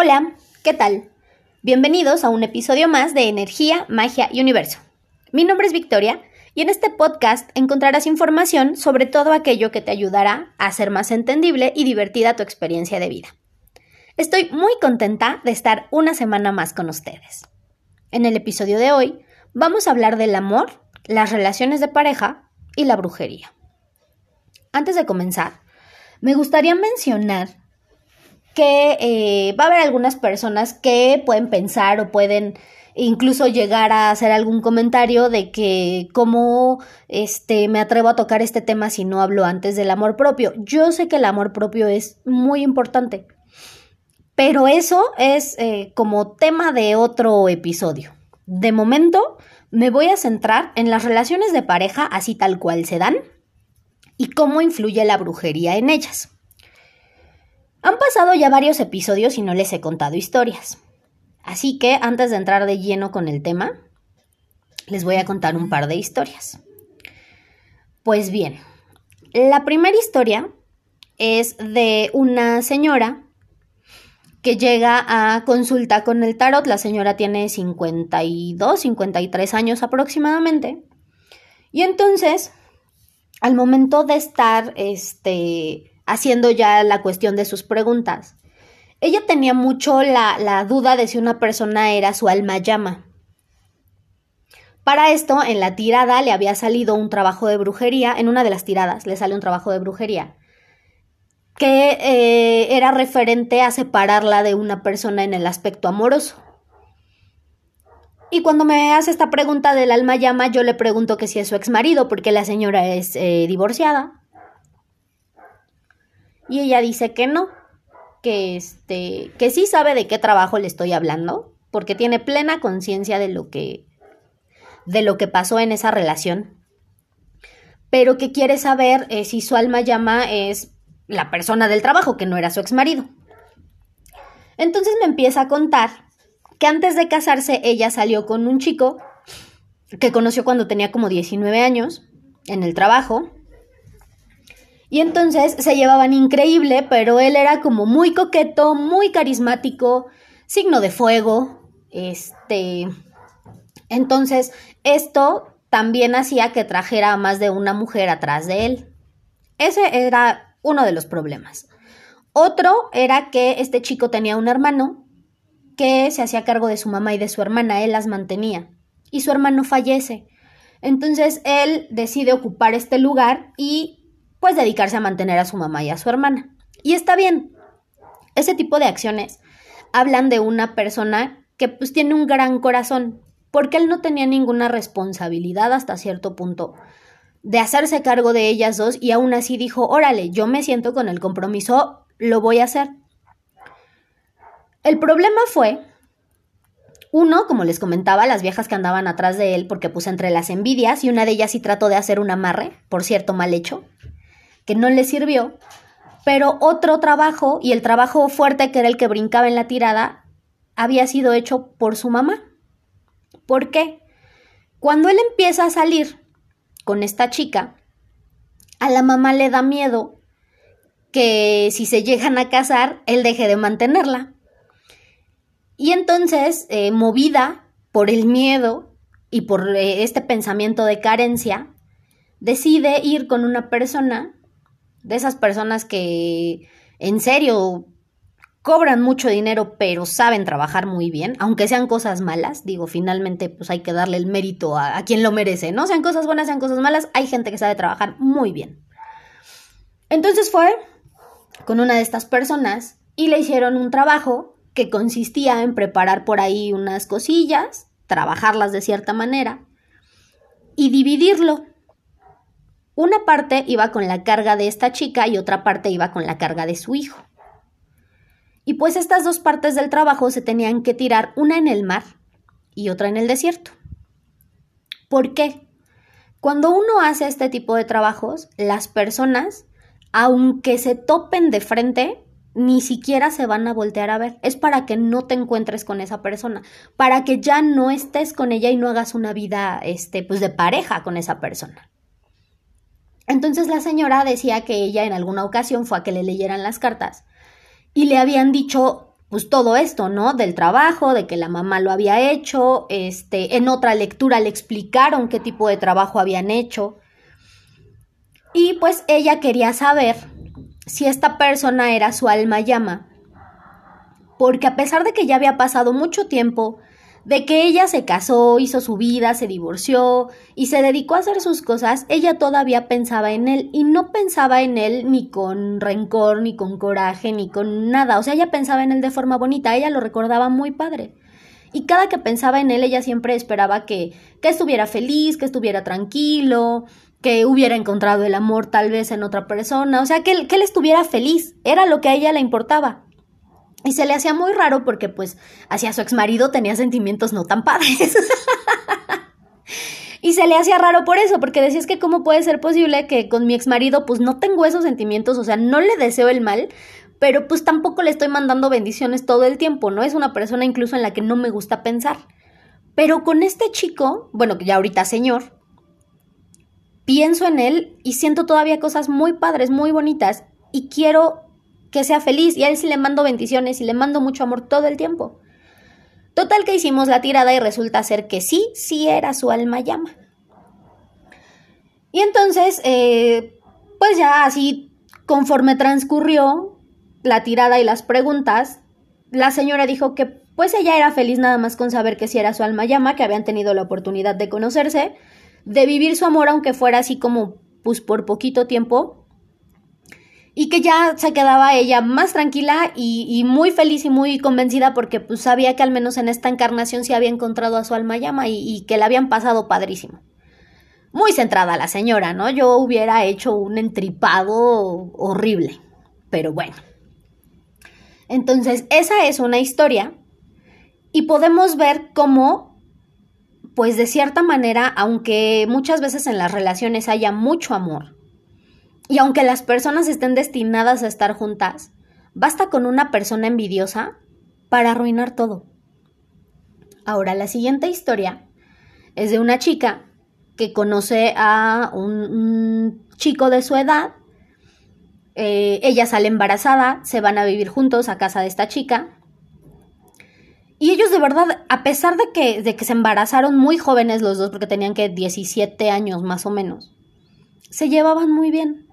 Hola, ¿qué tal? Bienvenidos a un episodio más de Energía, Magia y Universo. Mi nombre es Victoria y en este podcast encontrarás información sobre todo aquello que te ayudará a hacer más entendible y divertida tu experiencia de vida. Estoy muy contenta de estar una semana más con ustedes. En el episodio de hoy vamos a hablar del amor, las relaciones de pareja y la brujería. Antes de comenzar, me gustaría mencionar que eh, va a haber algunas personas que pueden pensar o pueden incluso llegar a hacer algún comentario de que cómo este me atrevo a tocar este tema si no hablo antes del amor propio. Yo sé que el amor propio es muy importante, pero eso es eh, como tema de otro episodio. De momento me voy a centrar en las relaciones de pareja así tal cual se dan y cómo influye la brujería en ellas. Han pasado ya varios episodios y no les he contado historias. Así que antes de entrar de lleno con el tema, les voy a contar un par de historias. Pues bien, la primera historia es de una señora que llega a consulta con el tarot. La señora tiene 52, 53 años aproximadamente. Y entonces, al momento de estar este, haciendo ya la cuestión de sus preguntas. Ella tenía mucho la, duda de si una persona era su alma llama. Para esto, en la tirada le había salido un trabajo de brujería, en una de las tiradas le sale un trabajo de brujería, que eh, era referente a separarla de una persona en el aspecto amoroso. Y cuando me hace esta pregunta del alma llama, yo le pregunto que si es su ex marido, porque la señora es eh, divorciada. Y ella dice que no, que este, que sí sabe de qué trabajo le estoy hablando, porque tiene plena conciencia de lo que de lo que pasó en esa relación. Pero que quiere saber eh, si su alma llama es la persona del trabajo, que no era su ex marido. Entonces me empieza a contar que antes de casarse ella salió con un chico que conoció cuando tenía como 19 años en el trabajo y entonces se llevaban increíble, pero él era como muy coqueto, muy carismático, signo de fuego. Este. Entonces, esto también hacía que trajera a más de una mujer atrás de él. Ese era uno de los problemas. Otro era que este chico tenía un hermano que se hacía cargo de su mamá y de su hermana, él las mantenía. Y su hermano fallece. Entonces él decide ocupar este lugar y pues dedicarse a mantener a su mamá y a su hermana. Y está bien. Ese tipo de acciones hablan de una persona que pues tiene un gran corazón, porque él no tenía ninguna responsabilidad hasta cierto punto de hacerse cargo de ellas dos y aún así dijo, órale, yo me siento con el compromiso, lo voy a hacer. El problema fue, uno, como les comentaba, las viejas que andaban atrás de él, porque puse entre las envidias y una de ellas sí trató de hacer un amarre, por cierto, mal hecho que no le sirvió, pero otro trabajo, y el trabajo fuerte que era el que brincaba en la tirada, había sido hecho por su mamá. ¿Por qué? Cuando él empieza a salir con esta chica, a la mamá le da miedo que si se llegan a casar, él deje de mantenerla. Y entonces, eh, movida por el miedo y por eh, este pensamiento de carencia, decide ir con una persona de esas personas que en serio cobran mucho dinero pero saben trabajar muy bien, aunque sean cosas malas, digo, finalmente pues hay que darle el mérito a, quien lo merece, ¿no? Sean cosas buenas, sean cosas malas, hay gente que sabe trabajar muy bien. Entonces fue con una de estas personas y le hicieron un trabajo que consistía en preparar por ahí unas cosillas, trabajarlas de cierta manera y dividirlo una parte iba con la carga de esta chica y otra parte iba con la carga de su hijo. Y pues estas dos partes del trabajo se tenían que tirar una en el mar y otra en el desierto. ¿Por qué? Cuando uno hace este tipo de trabajos, las personas, aunque se topen de frente, ni siquiera se van a voltear a ver. Es para que no te encuentres con esa persona, para que ya no estés con ella y no hagas una vida este pues de pareja con esa persona. Entonces la señora decía que ella en alguna ocasión fue a que le leyeran las cartas y le habían dicho pues todo esto, ¿no? Del trabajo, de que la mamá lo había hecho, este, en otra lectura le explicaron qué tipo de trabajo habían hecho. Y pues ella quería saber si esta persona era su alma llama. Porque a pesar de que ya había pasado mucho tiempo de que ella se casó, hizo su vida, se divorció y se dedicó a hacer sus cosas, ella todavía pensaba en él y no pensaba en él ni con rencor, ni con coraje, ni con nada. O sea, ella pensaba en él de forma bonita, ella lo recordaba muy padre. Y cada que pensaba en él, ella siempre esperaba que, que estuviera feliz, que estuviera tranquilo, que hubiera encontrado el amor tal vez en otra persona, o sea, que, que él estuviera feliz, era lo que a ella le importaba. Y se le hacía muy raro porque pues hacia su ex marido tenía sentimientos no tan padres. y se le hacía raro por eso, porque decía es que cómo puede ser posible que con mi ex marido pues no tengo esos sentimientos, o sea, no le deseo el mal, pero pues tampoco le estoy mandando bendiciones todo el tiempo, ¿no? Es una persona incluso en la que no me gusta pensar. Pero con este chico, bueno, que ya ahorita señor, pienso en él y siento todavía cosas muy padres, muy bonitas y quiero que sea feliz y a él sí le mando bendiciones y le mando mucho amor todo el tiempo. Total que hicimos la tirada y resulta ser que sí, sí era su alma llama. Y entonces, eh, pues ya así, conforme transcurrió la tirada y las preguntas, la señora dijo que pues ella era feliz nada más con saber que sí era su alma llama, que habían tenido la oportunidad de conocerse, de vivir su amor aunque fuera así como pues por poquito tiempo, y que ya se quedaba ella más tranquila y, muy feliz y muy convencida porque pues sabía que al menos en esta encarnación sí había encontrado a su alma llama y, y que la habían pasado padrísimo. Muy centrada la señora, ¿no? Yo hubiera hecho un entripado horrible, pero bueno. Entonces, esa es una historia y podemos ver cómo, pues de cierta manera, aunque muchas veces en las relaciones haya mucho amor, y aunque las personas estén destinadas a estar juntas, basta con una persona envidiosa para arruinar todo. Ahora, la siguiente historia es de una chica que conoce a un, chico de su edad. Eh, ella sale embarazada, se van a vivir juntos a casa de esta chica. Y ellos de verdad, a pesar de que, de que se embarazaron muy jóvenes los dos, porque tenían que 17 años más o menos, se llevaban muy bien.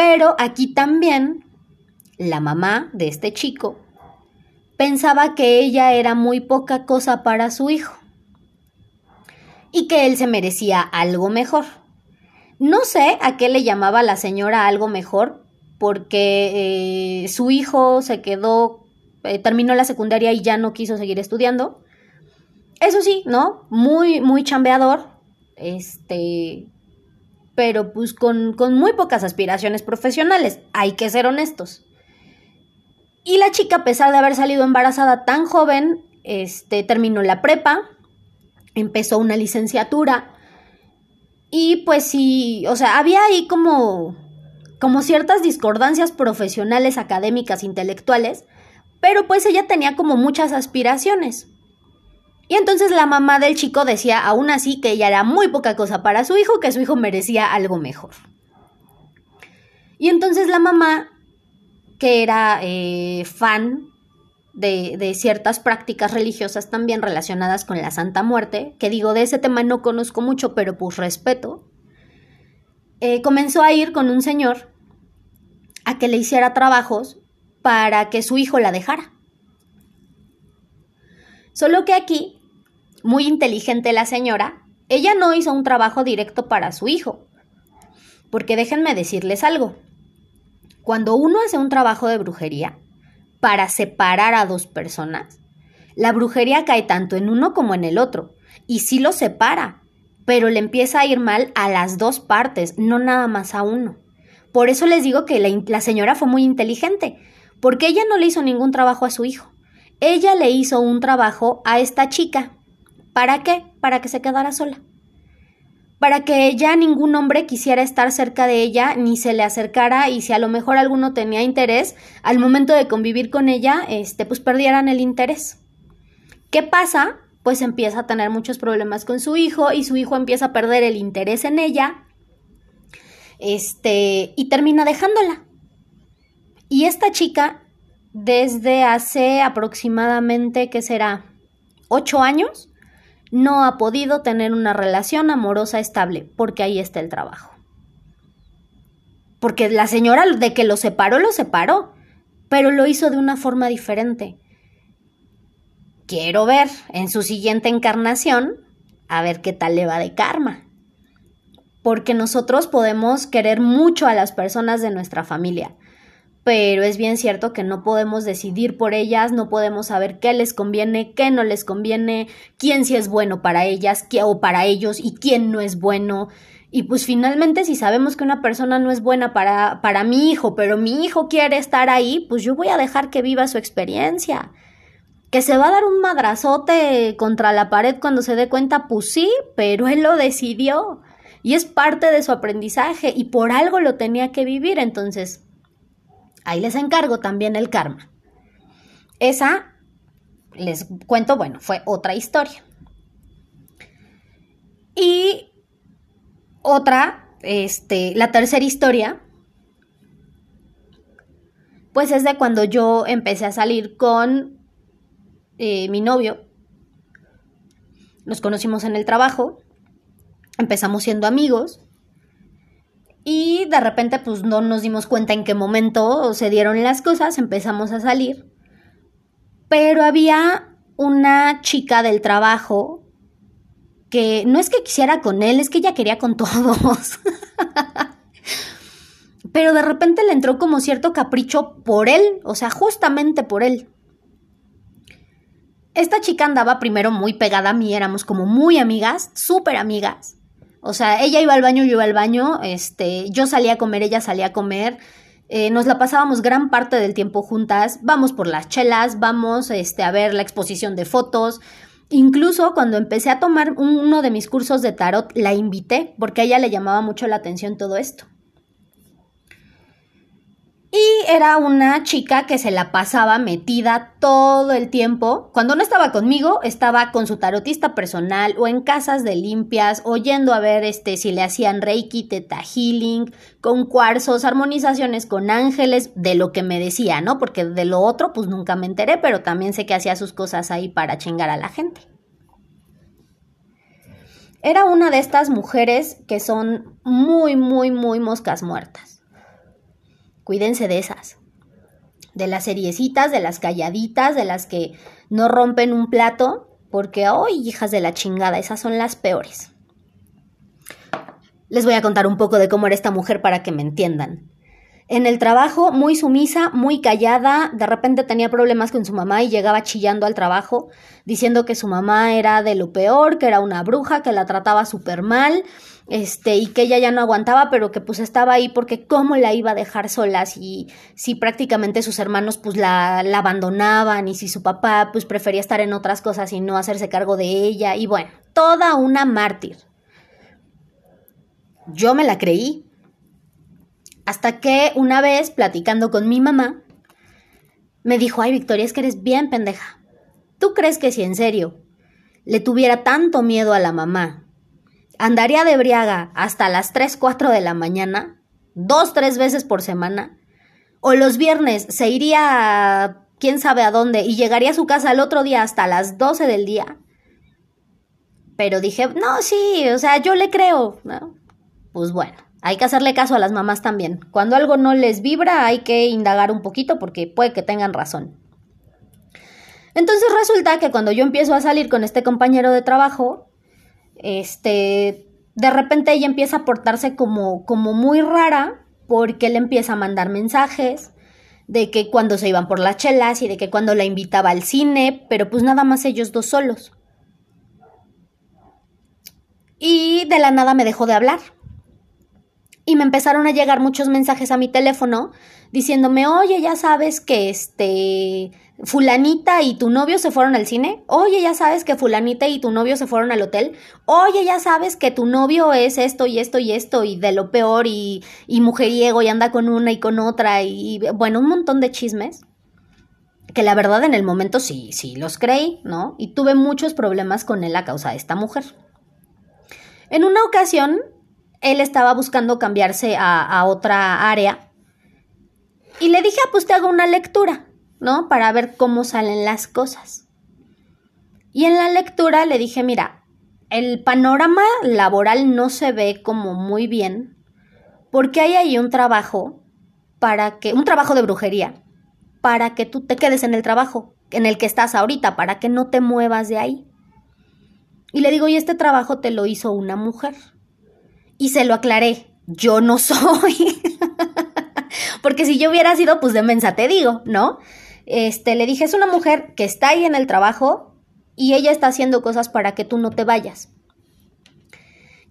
Pero aquí también la mamá de este chico pensaba que ella era muy poca cosa para su hijo y que él se merecía algo mejor. No sé a qué le llamaba la señora algo mejor, porque eh, su hijo se quedó, eh, terminó la secundaria y ya no quiso seguir estudiando. Eso sí, ¿no? Muy, muy chambeador. Este, pero pues con, muy pocas aspiraciones profesionales, hay que ser honestos. Y la chica, a pesar de haber salido embarazada tan joven, este, terminó la prepa, empezó una licenciatura y pues sí, o sea, había ahí como, como ciertas discordancias profesionales, académicas, intelectuales, pero pues ella tenía como muchas aspiraciones. Y entonces la mamá del chico decía aún así que ella era muy poca cosa para su hijo, que su hijo merecía algo mejor. Y entonces la mamá, que era eh, fan de, ciertas prácticas religiosas también relacionadas con la Santa Muerte, que digo, de ese tema no conozco mucho, pero pues respeto, eh, comenzó a ir con un señor a que le hiciera trabajos para que su hijo la dejara. Solo que aquí muy inteligente la señora, ella no hizo un trabajo directo para su hijo. Porque déjenme decirles algo. Cuando uno hace un trabajo de brujería para separar a dos personas, la brujería cae tanto en uno como en el otro. Y sí lo separa, pero le empieza a ir mal a las dos partes, no nada más a uno. Por eso les digo que la, la señora fue muy inteligente, porque ella no le hizo ningún trabajo a su hijo. Ella le hizo un trabajo a esta chica, ¿Para qué? Para que se quedara sola. Para que ya ningún hombre quisiera estar cerca de ella ni se le acercara y si a lo mejor alguno tenía interés, al momento de convivir con ella, este, pues perdieran el interés. ¿Qué pasa? Pues empieza a tener muchos problemas con su hijo y su hijo empieza a perder el interés en ella. Este, y termina dejándola. Y esta chica desde hace aproximadamente, ¿qué será? ¿Ocho años? No ha podido tener una relación amorosa estable porque ahí está el trabajo. Porque la señora de que lo separó, lo separó, pero lo hizo de una forma diferente. Quiero ver en su siguiente encarnación a ver qué tal le va de karma. Porque nosotros podemos querer mucho a las personas de nuestra familia, pero es bien cierto que no podemos decidir por ellas, no podemos saber qué les conviene, qué no les conviene, quién sí es bueno para ellas qué, o para ellos y quién no es bueno. Y pues finalmente si sabemos que una persona no es buena para, para mi hijo, pero mi hijo quiere estar ahí, pues yo voy a dejar que viva su experiencia. Que se va a dar un madrazote contra la pared cuando se dé cuenta, pues sí, pero él lo decidió. Y es parte de su aprendizaje y por algo lo tenía que vivir. Entonces, ahí les encargo también el karma. Esa, les cuento, bueno, fue otra historia. Y otra, este, la tercera historia, pues es de cuando yo empecé a salir con eh, mi novio. Nos conocimos en el trabajo, empezamos siendo amigos y de repente pues no nos dimos cuenta en qué momento se dieron las cosas, empezamos a salir. Pero había una chica del trabajo que no es que quisiera con él, es que ella quería con todos. Pero de repente le entró como cierto capricho por él, o sea, justamente por él esta chica andaba primero muy pegada a mí, éramos como muy amigas, súper amigas. O sea, ella iba al baño, yo iba al baño, este, yo salía a comer, ella salía a comer. Eh, nos la pasábamos gran parte del tiempo juntas, vamos por las chelas, vamos este, a ver la exposición de fotos. Incluso cuando empecé a tomar uno de mis cursos de tarot, la invité porque a ella le llamaba mucho la atención todo esto. Y era una chica que se la pasaba metida todo el tiempo. Cuando no estaba conmigo, estaba con su tarotista personal o en casas de limpias, oyendo a ver este, si le hacían reiki, teta healing, con cuarzos, armonizaciones con ángeles, de lo que me decía, ¿no? Porque de lo otro, pues nunca me enteré, pero también sé que hacía sus cosas ahí para chingar a la gente. Era una de estas mujeres que son muy, muy, muy moscas muertas Cuídense de esas. De las seriecitas, de las calladitas, de las que no rompen un plato, porque, ¡ay, hijas de la chingada! Esas son las peores. Les voy a contar un poco de cómo era esta mujer para que me entiendan. En el trabajo, muy sumisa, muy callada, de repente tenía problemas con su mamá y llegaba chillando al trabajo, diciendo que su mamá era de lo peor, que era una bruja, que la trataba súper mal, este, y que ella ya no aguantaba, pero que pues estaba ahí porque cómo la iba a dejar sola si, si prácticamente sus hermanos pues la, la abandonaban y si su papá pues prefería estar en otras cosas y no hacerse cargo de ella y bueno, toda una mártir. Yo me la creí. Hasta que una vez, platicando con mi mamá, me dijo, ay Victoria, es que eres bien pendeja. ¿Tú crees que si en serio le tuviera tanto miedo a la mamá andaría de briaga hasta las 3, 4 de la mañana, dos, tres veces por semana, o los viernes se iría a quién sabe a dónde y llegaría a su casa el otro día hasta las 12 del día. Pero dije, no, sí, o sea, yo le creo. Pues bueno, hay que hacerle caso a las mamás también. Cuando algo no les vibra, hay que indagar un poquito porque puede que tengan razón. Entonces resulta que cuando yo empiezo a salir con este compañero de trabajo, este, de repente ella empieza a portarse como, como muy rara porque él empieza a mandar mensajes de que cuando se iban por las chelas y de que cuando la invitaba al cine, pero pues nada más ellos dos solos. Y de la nada me dejó de hablar. Y me empezaron a llegar muchos mensajes a mi teléfono diciéndome, oye, ya sabes que este fulanita y tu novio se fueron al cine. Oye, ya sabes que fulanita y tu novio se fueron al hotel. Oye, ya sabes que tu novio es esto y esto y esto y de lo peor y, y mujeriego y anda con una y con otra y bueno, un montón de chismes. Que la verdad en el momento sí, sí los creí, ¿no? Y tuve muchos problemas con él a causa de esta mujer. En una ocasión, él estaba buscando cambiarse a, otra área y le dije, ah, pues te hago una lectura ¿no? Para ver cómo salen las cosas. Y en la lectura le dije, mira, el panorama laboral no se ve como muy bien, porque hay ahí un trabajo para que, un trabajo de brujería, para que tú te quedes en el trabajo en el que estás ahorita, para que no te muevas de ahí. Y le digo, y este trabajo te lo hizo una mujer. Y se lo aclaré, yo no soy. Porque si yo hubiera sido, pues de mensa te digo, ¿no? Este, le dije, es una mujer que está ahí en el trabajo y ella está haciendo cosas para que tú no te vayas.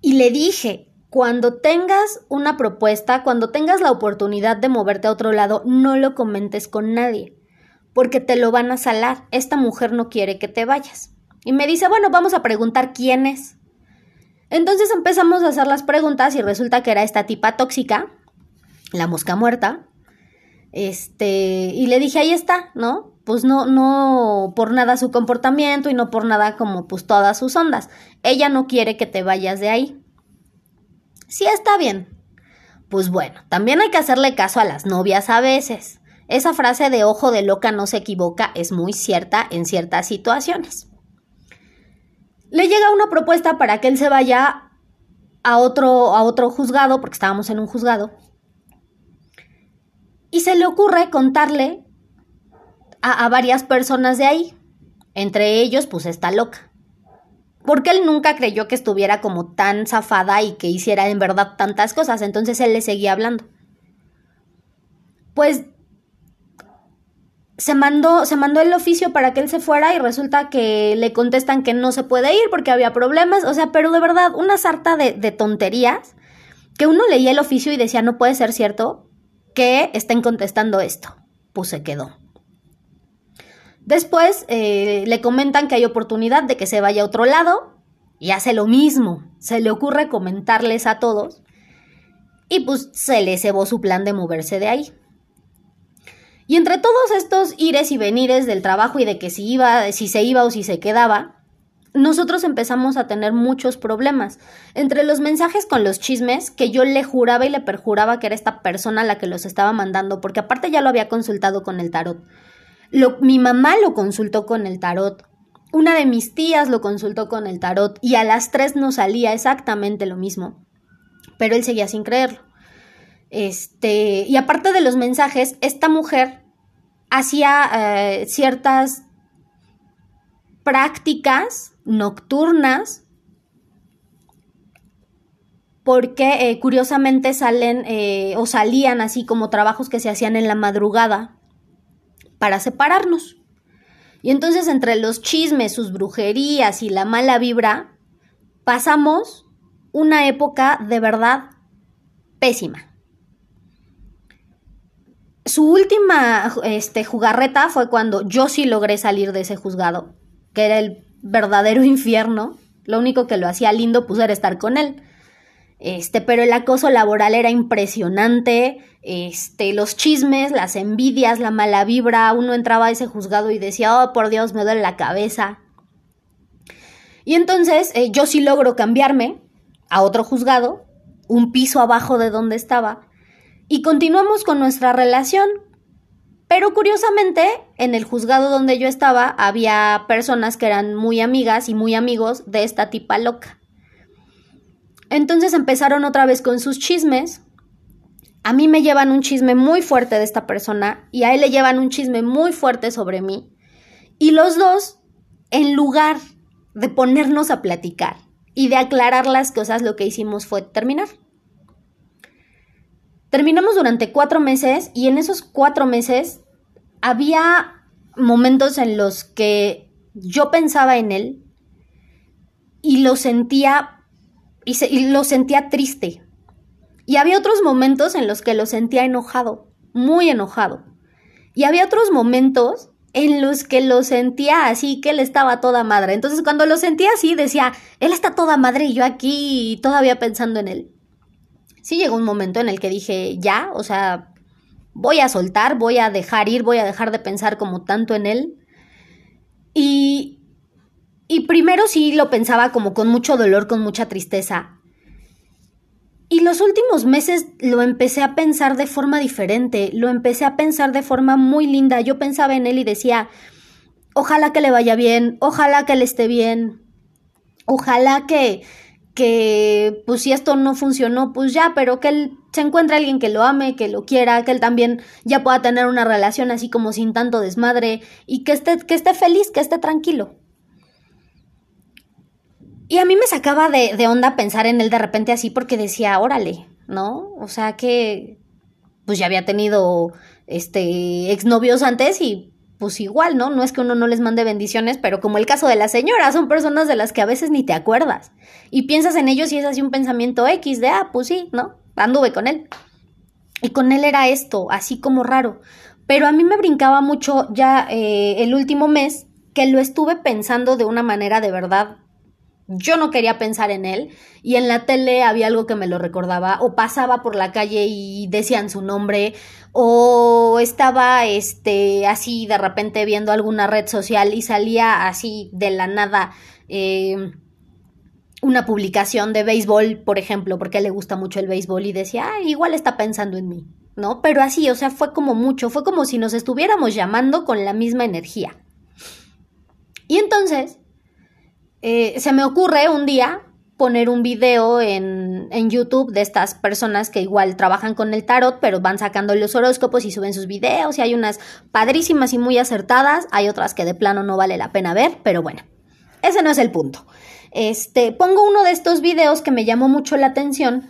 Y le dije, cuando tengas una propuesta, cuando tengas la oportunidad de moverte a otro lado, no lo comentes con nadie, porque te lo van a salar. Esta mujer no quiere que te vayas. Y me dice, bueno, vamos a preguntar quién es. Entonces empezamos a hacer las preguntas y resulta que era esta tipa tóxica, la mosca muerta. Este, y le dije, ahí está, ¿no? Pues no, no por nada su comportamiento y no por nada como pues todas sus ondas. Ella no quiere que te vayas de ahí. Sí está bien. Pues bueno, también hay que hacerle caso a las novias a veces. Esa frase de ojo de loca no se equivoca es muy cierta en ciertas situaciones. Le llega una propuesta para que él se vaya a otro, a otro juzgado, porque estábamos en un juzgado, y se le ocurre contarle a, varias personas de ahí. Entre ellos, pues está loca porque él nunca creyó que estuviera como tan zafada y que hiciera en verdad tantas cosas, entonces él le seguía hablando. Pues se mandó, se mandó el oficio para que él se fuera y resulta que le contestan que no se puede ir porque había problemas, o sea, pero de verdad, una sarta de, de tonterías que uno leía el oficio y decía, no puede ser cierto que estén contestando esto. Pues se quedó. Después eh, le comentan que hay oportunidad de que se vaya a otro lado y hace lo mismo. Se le ocurre comentarles a todos y pues se le cebó su plan de moverse de ahí. Y entre todos estos ires y venires del trabajo y de que si iba, si se iba o si se quedaba, nosotros empezamos a tener muchos problemas. Entre los mensajes con los chismes, que yo le juraba y le perjuraba que era esta persona la que los estaba mandando, porque aparte ya lo había consultado con el tarot mi mamá lo consultó con el tarot. Una de mis tías lo consultó con el tarot y a las tres nos salía exactamente lo mismo. Pero él seguía sin creerlo. Este, y aparte de los mensajes, esta mujer hacía eh, ciertas prácticas nocturnas porque eh, curiosamente salen eh, o salían así como trabajos que se hacían en la madrugada para separarnos. Y entonces entre los chismes, sus brujerías y la mala vibra, pasamos una época de verdad pésima. Su última este, jugarreta fue cuando yo sí logré salir de ese juzgado, que era el verdadero infierno. Lo único que lo hacía lindo pues era estar con él. Este, pero el acoso laboral era impresionante, este, los chismes, las envidias, la mala vibra, uno entraba a ese juzgado y decía, oh, por Dios, me duele la cabeza. Y entonces eh, yo sí logro cambiarme a otro juzgado, un piso abajo de donde estaba, y continuamos con nuestra relación. Pero curiosamente, en el juzgado donde yo estaba había personas que eran muy amigas y muy amigos de esta tipa loca. Entonces empezaron otra vez con sus chismes. A mí me llevan un chisme muy fuerte de esta persona y a él le llevan un chisme muy fuerte sobre mí. Y los dos, en lugar de ponernos a platicar y de aclarar las cosas, lo que hicimos fue terminar. Terminamos durante cuatro meses y en esos cuatro meses había momentos en los que yo pensaba en él y lo sentía y, lo sentía triste. Y había otros momentos en los que lo sentía enojado, muy enojado. Y había otros momentos en los que lo sentía así, que él estaba toda madre. Entonces cuando lo sentía así, decía, él está toda madre y yo aquí todavía pensando en él. Sí llegó un momento en el que dije, ya, o sea, voy a soltar, voy a dejar ir, voy a dejar de pensar como tanto en él. Y, y primero sí lo pensaba como con mucho dolor, con mucha tristeza. Y los últimos meses lo empecé a pensar de forma diferente, lo empecé a pensar de forma muy linda. Yo pensaba en él y decía, ojalá que le vaya bien, ojalá que le esté bien, ojalá que, que, pues si esto no funcionó, pues ya, pero que él se encuentre alguien que lo ame, que lo quiera, que él también ya pueda tener una relación así como sin tanto desmadre y que esté, que esté feliz, que esté tranquilo. Y a mí me sacaba de, de, onda pensar en él de repente así porque decía, órale, ¿no? O sea que pues ya había tenido este exnovios antes y pues igual, ¿no? No es que uno no les mande bendiciones, pero como el caso de la señora, son personas de las que a veces ni te acuerdas. Y piensas en ellos y es así un pensamiento X de, ah, pues sí, ¿no? Anduve con él. Y con él era esto, así como raro. Pero a mí me brincaba mucho ya eh, el último mes que lo estuve pensando de una manera de verdad yo no quería pensar en él y en la tele había algo que me lo recordaba o pasaba por la calle y decían su nombre o estaba este así de repente viendo alguna red social y salía así de la nada eh, una publicación de béisbol, por ejemplo, porque le gusta mucho el béisbol y decía, ah, igual está pensando en mí, ¿no? Pero así, o sea, fue como mucho, fue como si nos estuviéramos llamando con la misma energía. Y entonces eh, se me ocurre un día poner un video en, en, YouTube de estas personas que igual trabajan con el tarot, pero van sacando los horóscopos y suben sus videos y hay unas padrísimas y muy acertadas, hay otras que de plano no vale la pena ver, pero bueno, ese no es el punto. Este, pongo uno de estos videos que me llamó mucho la atención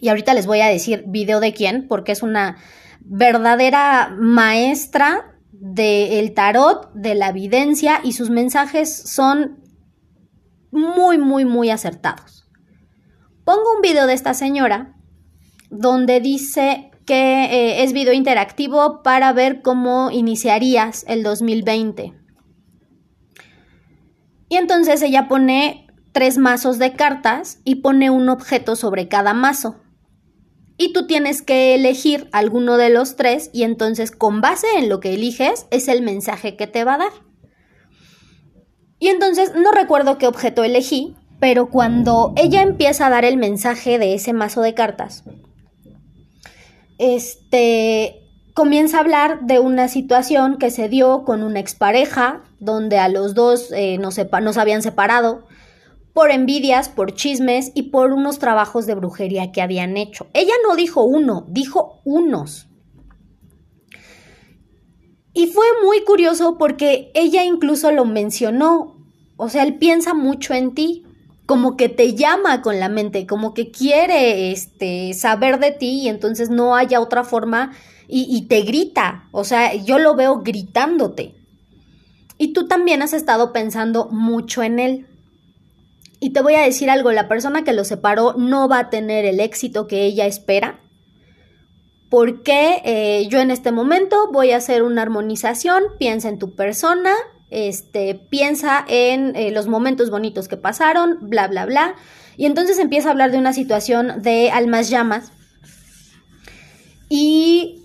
y ahorita les voy a decir video de quién, porque es una verdadera maestra del tarot, de la evidencia y sus mensajes son muy, muy, muy acertados. Pongo un video de esta señora donde dice que eh, es video interactivo para ver cómo iniciarías el 2020. Y entonces ella pone tres mazos de cartas y pone un objeto sobre cada mazo. Y tú tienes que elegir alguno de los tres y entonces con base en lo que eliges es el mensaje que te va a dar. Y entonces no recuerdo qué objeto elegí, pero cuando ella empieza a dar el mensaje de ese mazo de cartas, este comienza a hablar de una situación que se dio con una expareja, donde a los dos eh, nos, nos habían separado por envidias, por chismes y por unos trabajos de brujería que habían hecho. Ella no dijo uno, dijo unos. Y fue muy curioso porque ella incluso lo mencionó. O sea, él piensa mucho en ti, como que te llama con la mente, como que quiere este, saber de ti y entonces no haya otra forma y, y te grita. O sea, yo lo veo gritándote. Y tú también has estado pensando mucho en él. Y te voy a decir algo, la persona que lo separó no va a tener el éxito que ella espera. Porque eh, yo en este momento voy a hacer una armonización, piensa en tu persona, este, piensa en eh, los momentos bonitos que pasaron, bla, bla, bla. Y entonces empieza a hablar de una situación de almas llamas. Y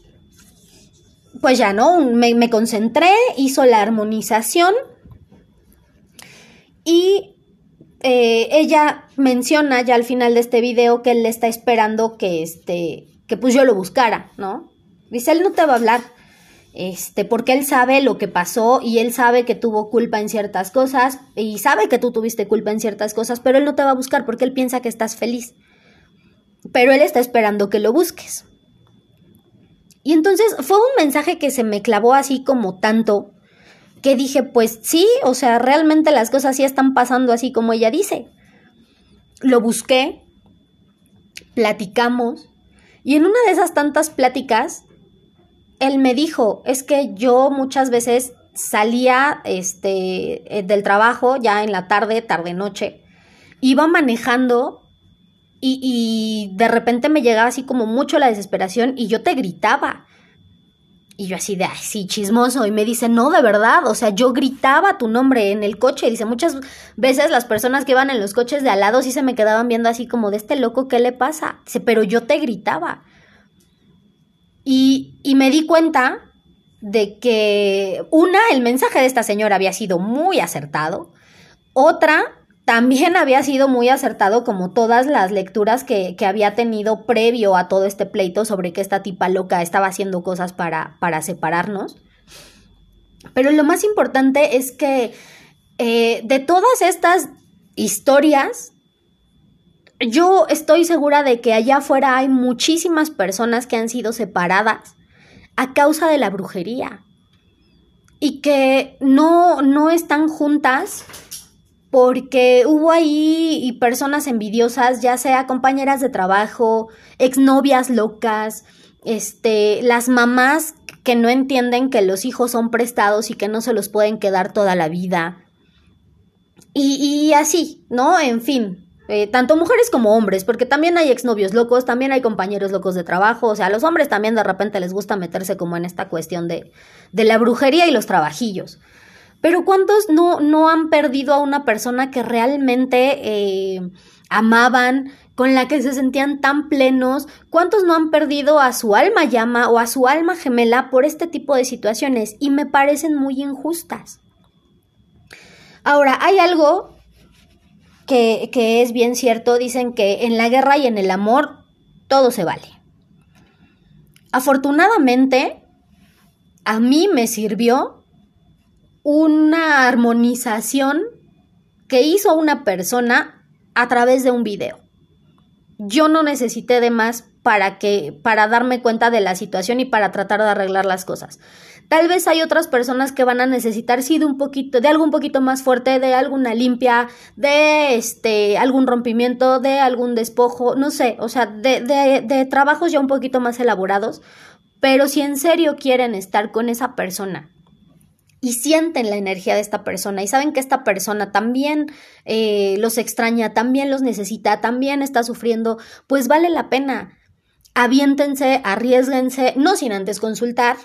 pues ya, ¿no? Me, concentré, hizo la armonización. Y eh, ella menciona ya al final de este video que él le está esperando que, este, que pues yo lo buscara, ¿no? Dice, él no te va a hablar este, porque él sabe lo que pasó y él sabe que tuvo culpa en ciertas cosas y sabe que tú tuviste culpa en ciertas cosas, pero él no te va a buscar porque él piensa que estás feliz. Pero él está esperando que lo busques. Y entonces fue un mensaje que se me clavó así como tanto que dije, pues sí, o sea, realmente las cosas sí están pasando así como ella dice. Lo busqué, platicamos, y en una de esas tantas pláticas él me dijo, es que yo muchas veces salía este, eh, del trabajo ya en la tarde, tarde noche, iba manejando y, y, de repente me llegaba así como mucho la desesperación y yo te gritaba. Y yo así de, ay, sí, chismoso. Y me dice, no, de verdad. O sea, yo gritaba tu nombre en el coche. dice, muchas veces las personas que iban en los coches de al lado sí se me quedaban viendo así como de este loco, ¿qué le pasa? Dice, pero yo te gritaba. Y, y me di cuenta de que una, el mensaje de esta señora había sido muy acertado, otra, también había sido muy acertado como todas las lecturas que, que, había tenido previo a todo este pleito sobre que esta tipa loca estaba haciendo cosas para, para separarnos. Pero lo más importante es que eh, de todas estas historias, yo estoy segura de que allá afuera hay muchísimas personas que han sido separadas a causa de la brujería y que no, no están juntas porque hubo ahí personas envidiosas, ya sea compañeras de trabajo, exnovias locas, este, las mamás que no entienden que los hijos son prestados y que no se los pueden quedar toda la vida. Y, y así, ¿no? En fin, eh, tanto mujeres como hombres, porque también hay exnovios locos, también hay compañeros locos de trabajo, o sea, a los hombres también de repente les gusta meterse como en esta cuestión de, de la brujería y los trabajillos. Pero ¿cuántos no, no han perdido a una persona que realmente eh, amaban, con la que se sentían tan plenos? ¿Cuántos no han perdido a su alma llama o a su alma gemela por este tipo de situaciones? Y me parecen muy injustas. Ahora, hay algo que, es bien cierto, dicen que en la guerra y en el amor todo se vale. Afortunadamente, a mí me sirvió una armonización que hizo una persona a través de un video. Yo no necesité de más para que para darme cuenta de la situación y para tratar de arreglar las cosas. Tal vez hay otras personas que van a necesitar sí de un poquito de algo un poquito más fuerte, de alguna limpia, de este algún rompimiento, de algún despojo, no sé, o sea, de, de, trabajos ya un poquito más elaborados, pero si en serio quieren estar con esa persona y sienten la energía de esta persona y saben que esta persona también eh, los extraña, también los necesita, también está sufriendo, pues vale la pena. Aviéntense, arriesguense, no sin antes consultar,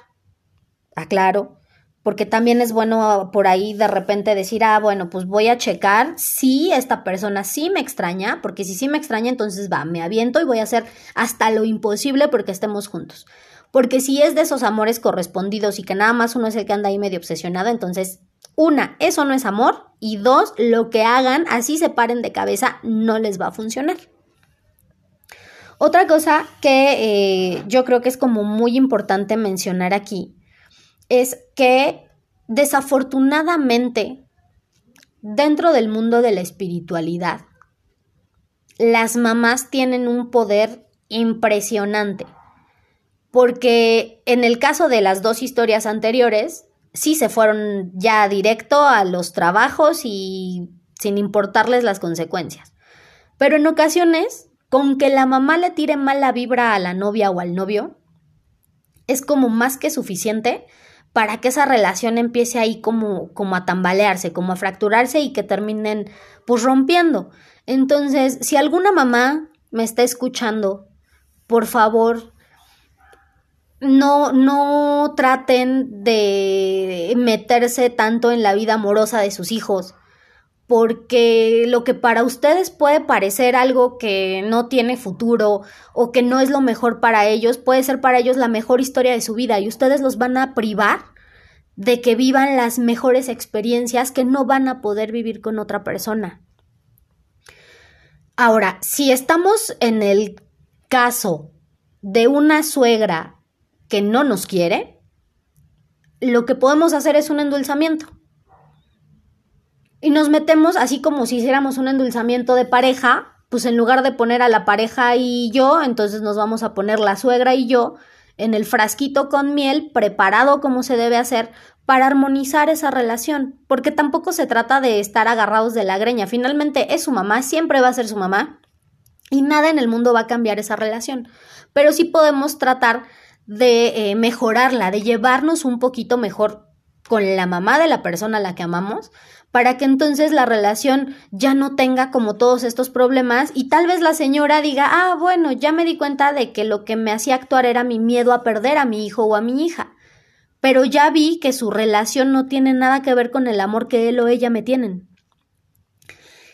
aclaro, porque también es bueno por ahí de repente decir, ah, bueno, pues voy a checar si esta persona sí me extraña, porque si sí me extraña, entonces va, me aviento y voy a hacer hasta lo imposible porque estemos juntos. Porque si es de esos amores correspondidos y que nada más uno es el que anda ahí medio obsesionado, entonces, una, eso no es amor. Y dos, lo que hagan, así se paren de cabeza, no les va a funcionar. Otra cosa que eh, yo creo que es como muy importante mencionar aquí es que desafortunadamente dentro del mundo de la espiritualidad las mamás tienen un poder impresionante porque en el caso de las dos historias anteriores, sí se fueron ya directo a los trabajos y sin importarles las consecuencias. Pero en ocasiones, con que la mamá le tire mala vibra a la novia o al novio, es como más que suficiente para que esa relación empiece ahí como, como a tambalearse, como a fracturarse y que terminen pues rompiendo. Entonces, si alguna mamá me está escuchando, por favor, no, no traten de meterse tanto en la vida amorosa de sus hijos, porque lo que para ustedes puede parecer algo que no tiene futuro o que no es lo mejor para ellos, puede ser para ellos la mejor historia de su vida y ustedes los van a privar de que vivan las mejores experiencias que no van a poder vivir con otra persona. Ahora, si estamos en el caso de una suegra que no nos quiere, lo que podemos hacer es un endulzamiento. Y nos metemos así como si hiciéramos un endulzamiento de pareja, pues en lugar de poner a la pareja y yo, entonces nos vamos a poner la suegra y yo en el frasquito con miel, preparado como se debe hacer, para armonizar esa relación, porque tampoco se trata de estar agarrados de la greña, finalmente es su mamá, siempre va a ser su mamá, y nada en el mundo va a cambiar esa relación, pero sí podemos tratar de eh, mejorarla, de llevarnos un poquito mejor con la mamá de la persona a la que amamos, para que entonces la relación ya no tenga como todos estos problemas y tal vez la señora diga, ah, bueno, ya me di cuenta de que lo que me hacía actuar era mi miedo a perder a mi hijo o a mi hija, pero ya vi que su relación no tiene nada que ver con el amor que él o ella me tienen.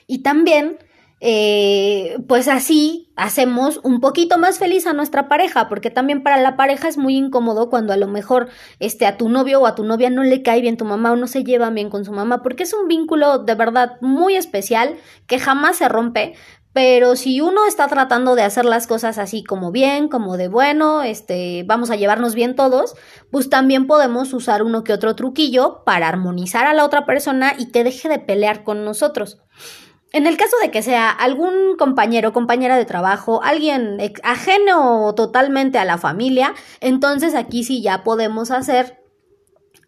Y también eh, pues así hacemos un poquito más feliz a nuestra pareja, porque también para la pareja es muy incómodo cuando a lo mejor este, a tu novio o a tu novia no le cae bien tu mamá o no se lleva bien con su mamá, porque es un vínculo de verdad muy especial que jamás se rompe. Pero si uno está tratando de hacer las cosas así como bien, como de bueno, este, vamos a llevarnos bien todos, pues también podemos usar uno que otro truquillo para armonizar a la otra persona y que deje de pelear con nosotros. En el caso de que sea algún compañero, compañera de trabajo, alguien ajeno totalmente a la familia, entonces aquí sí ya podemos hacer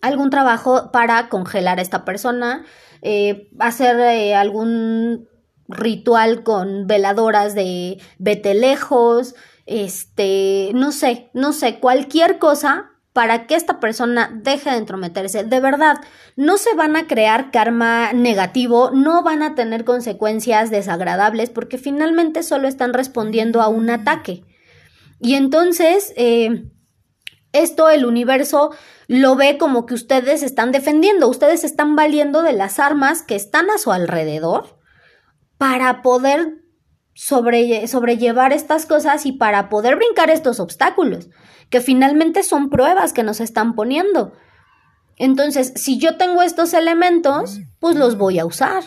algún trabajo para congelar a esta persona, eh, hacer eh, algún ritual con veladoras de vete lejos, este, no sé, no sé, cualquier cosa para que esta persona deje de entrometerse. De verdad, no se van a crear karma negativo, no van a tener consecuencias desagradables porque finalmente solo están respondiendo a un ataque. Y entonces, eh, esto el universo lo ve como que ustedes están defendiendo, ustedes están valiendo de las armas que están a su alrededor para poder sobrellevar estas cosas y para poder brincar estos obstáculos que finalmente son pruebas que nos están poniendo. Entonces, si yo tengo estos elementos, pues los voy a usar.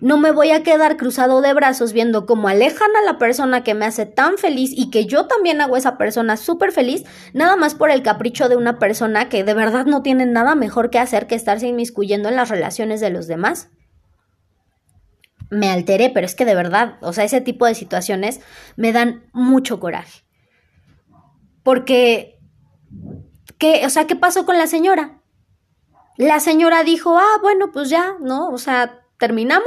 No me voy a quedar cruzado de brazos viendo cómo alejan a la persona que me hace tan feliz y que yo también hago a esa persona súper feliz, nada más por el capricho de una persona que de verdad no tiene nada mejor que hacer que estarse inmiscuyendo en las relaciones de los demás. Me alteré, pero es que de verdad, o sea, ese tipo de situaciones me dan mucho coraje. Porque, ¿qué, o sea, ¿qué pasó con la señora? La señora dijo, ah, bueno, pues ya, ¿no? O sea, terminamos,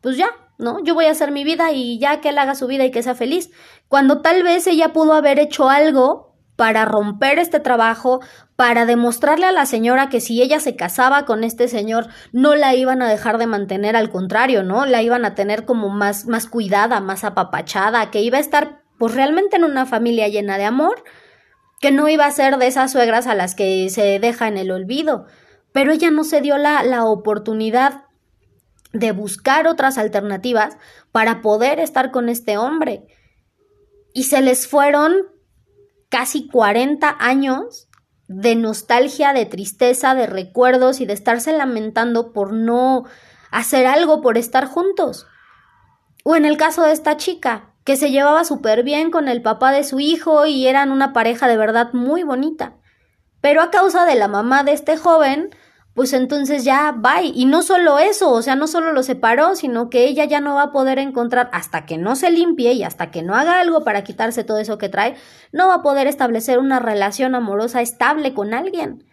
pues ya, ¿no? Yo voy a hacer mi vida y ya que él haga su vida y que sea feliz. Cuando tal vez ella pudo haber hecho algo para romper este trabajo, para demostrarle a la señora que si ella se casaba con este señor, no la iban a dejar de mantener, al contrario, ¿no? La iban a tener como más, más cuidada, más apapachada, que iba a estar pues realmente en una familia llena de amor, que no iba a ser de esas suegras a las que se deja en el olvido, pero ella no se dio la, la oportunidad de buscar otras alternativas para poder estar con este hombre. Y se les fueron casi 40 años de nostalgia, de tristeza, de recuerdos y de estarse lamentando por no hacer algo, por estar juntos. O en el caso de esta chica, que se llevaba súper bien con el papá de su hijo y eran una pareja de verdad muy bonita. Pero a causa de la mamá de este joven, pues entonces ya bye. Y no solo eso, o sea, no solo lo separó, sino que ella ya no va a poder encontrar, hasta que no se limpie y hasta que no haga algo para quitarse todo eso que trae, no va a poder establecer una relación amorosa estable con alguien.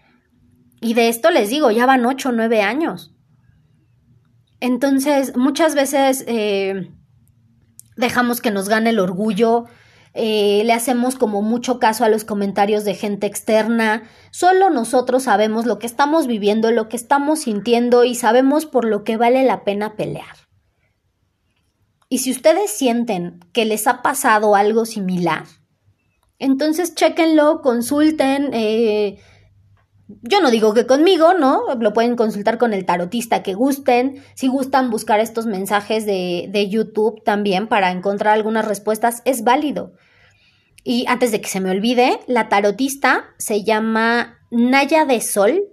Y de esto les digo, ya van ocho o nueve años. Entonces, muchas veces eh, dejamos que nos gane el orgullo, eh, le hacemos como mucho caso a los comentarios de gente externa. Solo nosotros sabemos lo que estamos viviendo, lo que estamos sintiendo y sabemos por lo que vale la pena pelear. Y si ustedes sienten que les ha pasado algo similar, entonces chequenlo, consulten, eh, yo no digo que conmigo, ¿no? Lo pueden consultar con el tarotista que gusten. Si gustan buscar estos mensajes de, de YouTube también para encontrar algunas respuestas, es válido. Y antes de que se me olvide, la tarotista se llama Naya de Sol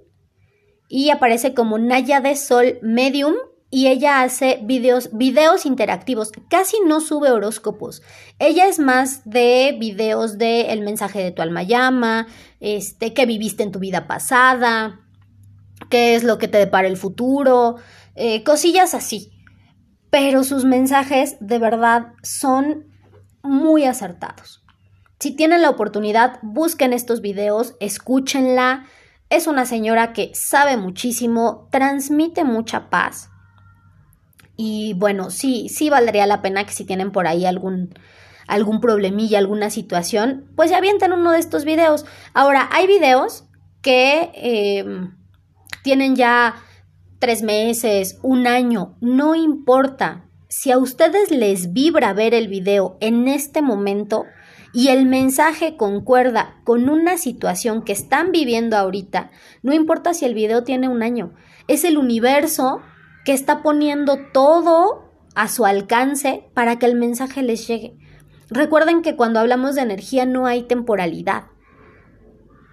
y aparece como Naya de Sol Medium y ella hace videos, videos interactivos, casi no sube horóscopos. Ella es más de videos de el mensaje de tu alma llama, este, qué viviste en tu vida pasada, qué es lo que te depara el futuro, eh, cosillas así. Pero sus mensajes de verdad son muy acertados. Si tienen la oportunidad, busquen estos videos, escúchenla. Es una señora que sabe muchísimo, transmite mucha paz y bueno, sí, sí valdría la pena que si tienen por ahí algún, algún problemilla, alguna situación, pues ya avienten uno de estos videos. Ahora, hay videos que em, tienen ya tres meses, un año, no importa. Si a ustedes les vibra ver el video en este momento y el mensaje concuerda con una situación que están viviendo ahorita, no importa si el video tiene un año, es el universo que está poniendo todo a su alcance para que el mensaje les llegue. Recuerden que cuando hablamos de energía no hay temporalidad.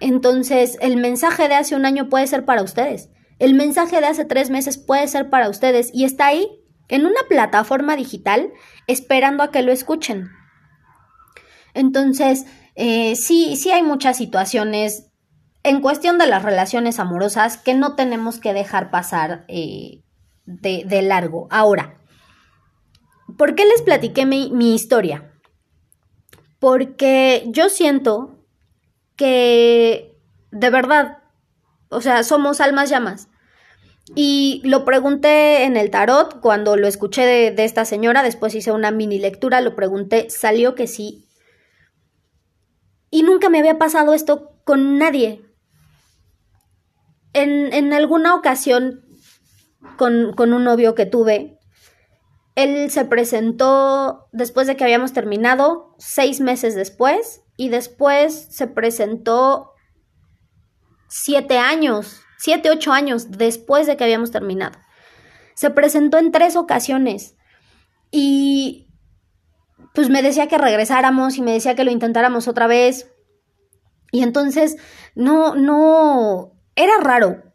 Entonces, el mensaje de hace un año puede ser para ustedes. El mensaje de hace tres meses puede ser para ustedes y está ahí, en una plataforma digital, esperando a que lo escuchen. Entonces, eh, sí, sí hay muchas situaciones en cuestión de las relaciones amorosas que no tenemos que dejar pasar eh, de, largo. Ahora, ¿por qué les platiqué mi, mi historia? Porque yo siento que de verdad, o sea, somos almas llamas. Y lo pregunté en el tarot cuando lo escuché de, de, esta señora, después hice una mini lectura, lo pregunté, salió que sí. Y nunca me había pasado esto con nadie. En, en alguna ocasión, con, con un novio que tuve, él se presentó después de que habíamos terminado, seis meses después, y después se presentó siete años, siete, ocho años después de que habíamos terminado. Se presentó en tres ocasiones y pues me decía que regresáramos y me decía que lo intentáramos otra vez. Y entonces no, no, era raro,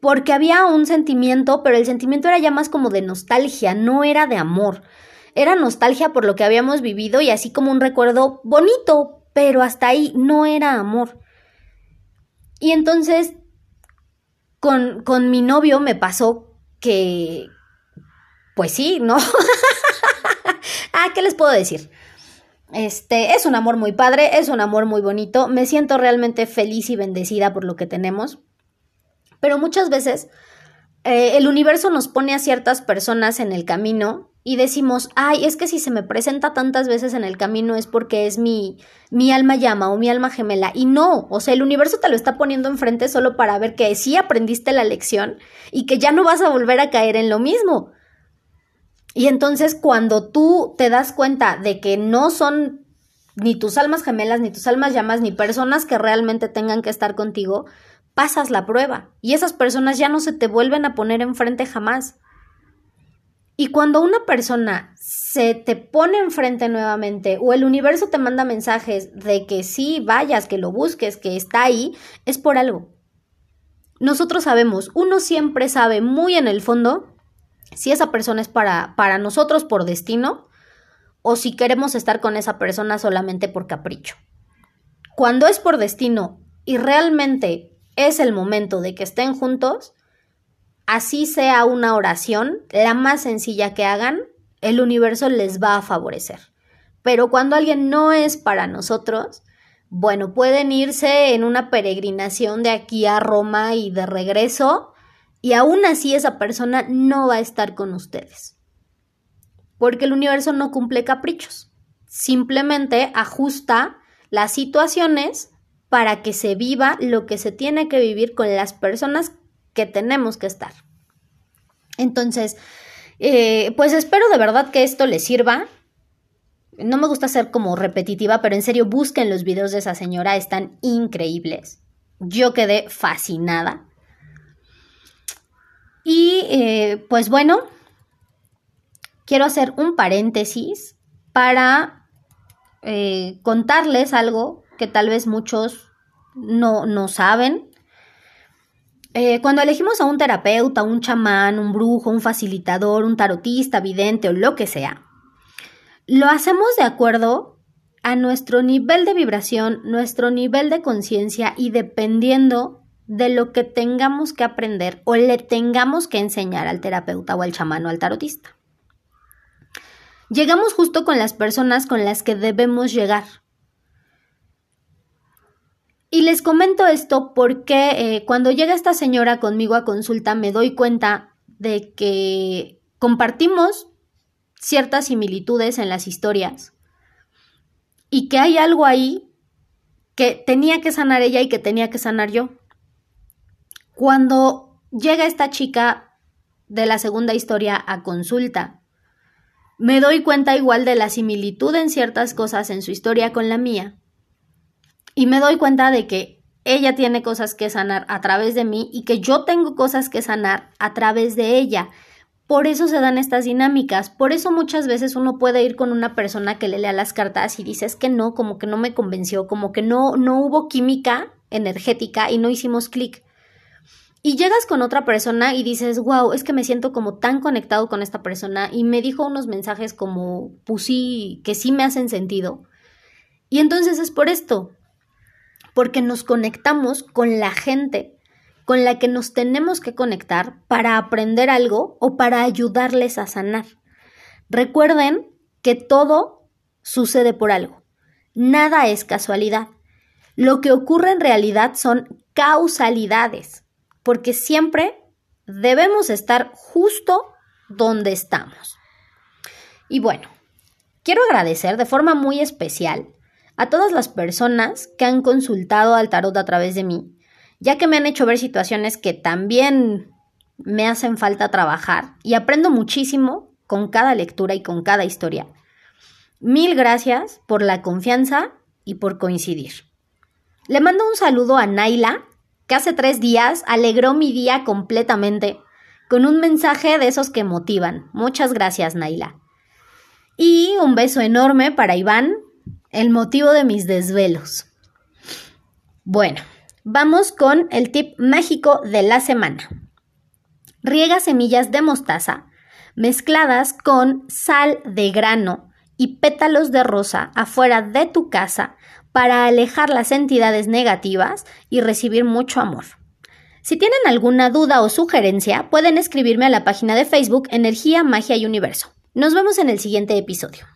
porque había un sentimiento, pero el sentimiento era ya más como de nostalgia, no era de amor. Era nostalgia por lo que habíamos vivido y así como un recuerdo bonito, pero hasta ahí no era amor. Y entonces, con, con mi novio me pasó que, pues sí, ¿no? ah, ¿qué les puedo decir? Este, es un amor muy padre, es un amor muy bonito, me siento realmente feliz y bendecida por lo que tenemos, pero muchas veces eh, el universo nos pone a ciertas personas en el camino y decimos, ay, es que si se me presenta tantas veces en el camino es porque es mi, mi alma llama o mi alma gemela. Y no, o sea, el universo te lo está poniendo enfrente solo para ver que sí aprendiste la lección y que ya no vas a volver a caer en lo mismo. Y entonces cuando tú te das cuenta de que no son ni tus almas gemelas, ni tus almas llamas, ni personas que realmente tengan que estar contigo, pasas la prueba y esas personas ya no se te vuelven a poner enfrente jamás. Y cuando una persona se te pone enfrente nuevamente o el universo te manda mensajes de que sí vayas, que lo busques, que está ahí, es por algo. Nosotros sabemos, uno siempre sabe muy en el fondo si esa persona es para, para nosotros por destino o si queremos estar con esa persona solamente por capricho. Cuando es por destino y realmente es el momento de que estén juntos, así sea una oración, la más sencilla que hagan, el universo les va a favorecer. Pero cuando alguien no es para nosotros, bueno, pueden irse en una peregrinación de aquí a Roma y de regreso, y aún así esa persona no va a estar con ustedes. Porque el universo no cumple caprichos, simplemente ajusta las situaciones para que se viva lo que se tiene que vivir con las personas que tenemos que estar. Entonces, eh, pues espero de verdad que esto les sirva. No me gusta ser como repetitiva, pero en serio busquen los videos de esa señora, están increíbles. Yo quedé fascinada. Y eh, pues bueno, quiero hacer un paréntesis para eh, contarles algo que tal vez muchos no, no saben eh, cuando elegimos a un terapeuta, un chamán, un brujo, un facilitador, un tarotista, vidente o lo que sea, lo hacemos de acuerdo a nuestro nivel de vibración, nuestro nivel de conciencia y dependiendo de lo que tengamos que aprender o le tengamos que enseñar al terapeuta o al chamán o al tarotista. Llegamos justo con las personas con las que debemos llegar. Y les comento esto porque eh, cuando llega esta señora conmigo a consulta me doy cuenta de que compartimos ciertas similitudes en las historias y que hay algo ahí que tenía que sanar ella y que tenía que sanar yo. Cuando llega esta chica de la segunda historia a consulta, me doy cuenta igual de la similitud en ciertas cosas en su historia con la mía y me doy cuenta de que ella tiene cosas que sanar a través de mí y que yo tengo cosas que sanar a través de ella. Por eso se dan estas dinámicas, por eso muchas veces uno puede ir con una persona que le lea las cartas y dices que no, como que no me convenció, como que no, no hubo química energética y no hicimos clic. Y llegas con otra persona y dices, wow, es que me siento como tan conectado con esta persona y me dijo unos mensajes como, pues que sí me hacen sentido. Y entonces es por esto, porque nos conectamos con la gente con la que nos tenemos que conectar para aprender algo o para ayudarles a sanar. Recuerden que todo sucede por algo. Nada es casualidad. Lo que ocurre en realidad son causalidades, porque siempre debemos estar justo donde estamos. Y bueno, quiero agradecer de forma muy especial a todas las personas que han consultado al tarot a través de mí, ya que me han hecho ver situaciones que también me hacen falta trabajar y aprendo muchísimo con cada lectura y con cada historia. Mil gracias por la confianza y por coincidir. Le mando un saludo a Naila, que hace tres días alegró mi día completamente con un mensaje de esos que motivan. Muchas gracias, Naila. Y un beso enorme para Iván, el motivo de mis desvelos. Bueno, vamos con el tip mágico de la semana. Riega semillas de mostaza mezcladas con sal de grano y pétalos de rosa afuera de tu casa para alejar las entidades negativas y recibir mucho amor. Si tienen alguna duda o sugerencia, pueden escribirme a la página de Facebook Energía, Magia y Universo. Nos vemos en el siguiente episodio.